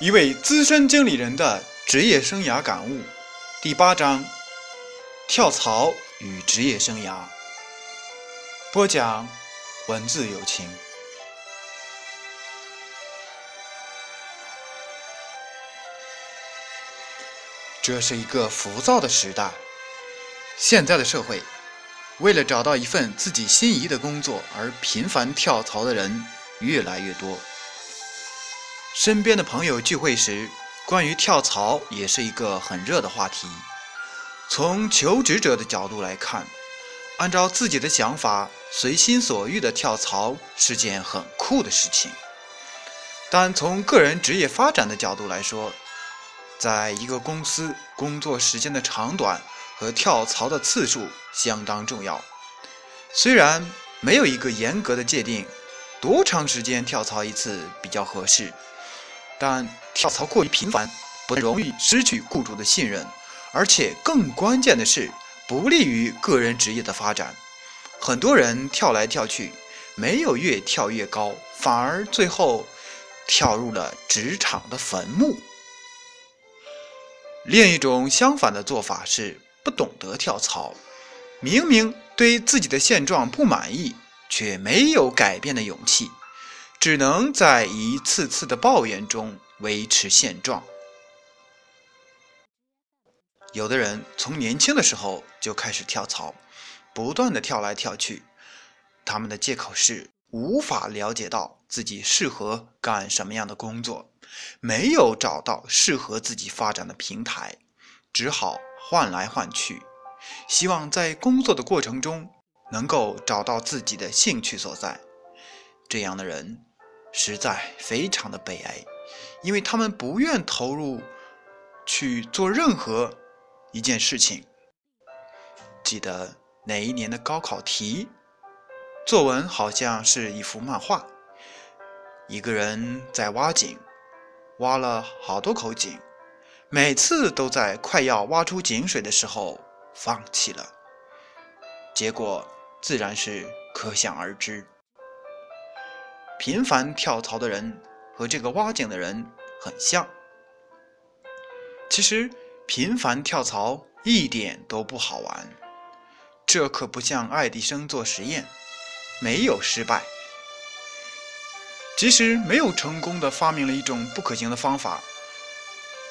一位资深经理人的职业生涯感悟，第八章：跳槽与职业生涯。播讲：文字有情。这是一个浮躁的时代，现在的社会，为了找到一份自己心仪的工作而频繁跳槽的人越来越多。身边的朋友聚会时，关于跳槽也是一个很热的话题。从求职者的角度来看，按照自己的想法随心所欲的跳槽是件很酷的事情。但从个人职业发展的角度来说，在一个公司工作时间的长短和跳槽的次数相当重要。虽然没有一个严格的界定，多长时间跳槽一次比较合适。但跳槽过于频繁，不容易失去雇主的信任，而且更关键的是，不利于个人职业的发展。很多人跳来跳去，没有越跳越高，反而最后跳入了职场的坟墓。另一种相反的做法是不懂得跳槽，明明对自己的现状不满意，却没有改变的勇气。只能在一次次的抱怨中维持现状。有的人从年轻的时候就开始跳槽，不断的跳来跳去。他们的借口是无法了解到自己适合干什么样的工作，没有找到适合自己发展的平台，只好换来换去，希望在工作的过程中能够找到自己的兴趣所在。这样的人。实在非常的悲哀，因为他们不愿投入去做任何一件事情。记得哪一年的高考题作文好像是一幅漫画，一个人在挖井，挖了好多口井，每次都在快要挖出井水的时候放弃了，结果自然是可想而知。频繁跳槽的人和这个挖井的人很像。其实频繁跳槽一点都不好玩，这可不像爱迪生做实验，没有失败。即使没有成功的发明了一种不可行的方法，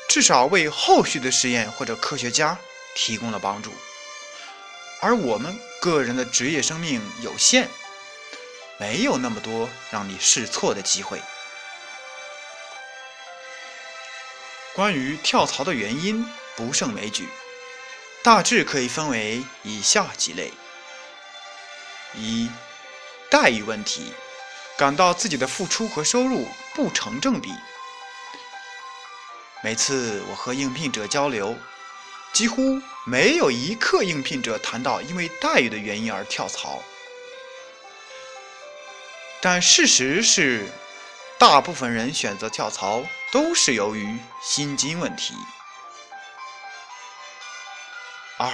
至少为后续的实验或者科学家提供了帮助。而我们个人的职业生命有限。没有那么多让你试错的机会。关于跳槽的原因不胜枚举，大致可以分为以下几类：一、待遇问题，感到自己的付出和收入不成正比。每次我和应聘者交流，几乎没有一刻应聘者谈到因为待遇的原因而跳槽。但事实是，大部分人选择跳槽都是由于薪金问题。二，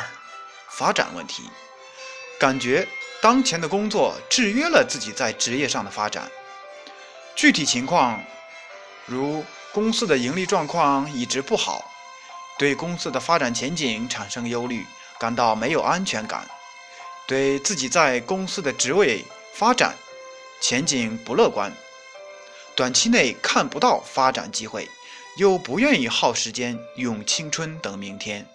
发展问题，感觉当前的工作制约了自己在职业上的发展。具体情况，如公司的盈利状况一直不好，对公司的发展前景产生忧虑，感到没有安全感，对自己在公司的职位发展。前景不乐观，短期内看不到发展机会，又不愿意耗时间用青春等明天。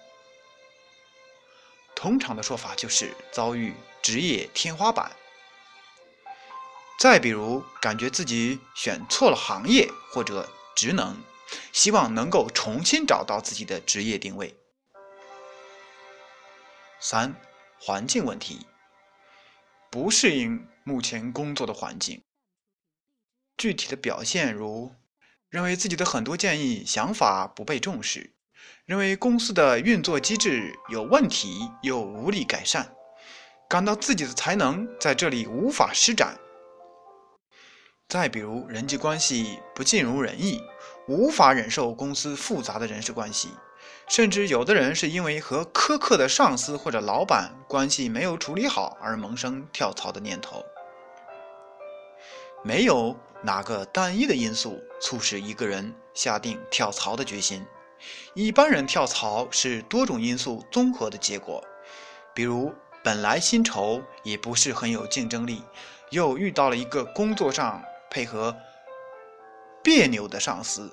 通常的说法就是遭遇职业天花板。再比如，感觉自己选错了行业或者职能，希望能够重新找到自己的职业定位。三、环境问题，不适应。目前工作的环境，具体的表现如：认为自己的很多建议、想法不被重视；认为公司的运作机制有问题又无力改善；感到自己的才能在这里无法施展。再比如，人际关系不尽如人意，无法忍受公司复杂的人事关系。甚至有的人是因为和苛刻的上司或者老板关系没有处理好而萌生跳槽的念头。没有哪个单一的因素促使一个人下定跳槽的决心。一般人跳槽是多种因素综合的结果，比如本来薪酬也不是很有竞争力，又遇到了一个工作上配合别扭的上司。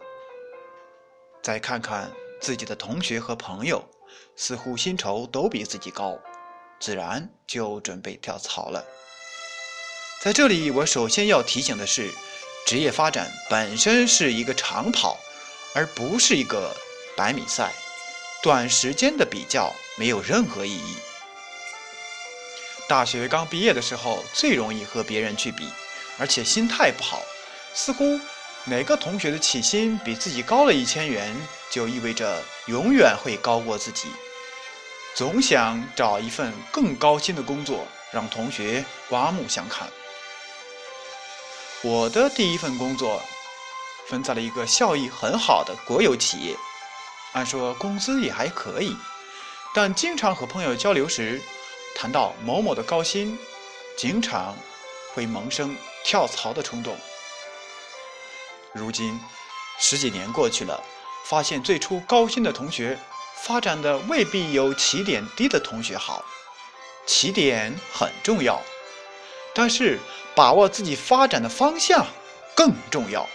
再看看自己的同学和朋友，似乎薪酬都比自己高，自然就准备跳槽了。在这里，我首先要提醒的是，职业发展本身是一个长跑，而不是一个百米赛。短时间的比较没有任何意义。大学刚毕业的时候，最容易和别人去比，而且心态不好，似乎哪个同学的起薪比自己高了一千元，就意味着永远会高过自己，总想找一份更高薪的工作，让同学刮目相看。我的第一份工作分在了一个效益很好的国有企业，按说工资也还可以，但经常和朋友交流时谈到某某的高薪，经常会萌生跳槽的冲动。如今十几年过去了，发现最初高薪的同学发展的未必有起点低的同学好，起点很重要。但是，把握自己发展的方向更重要。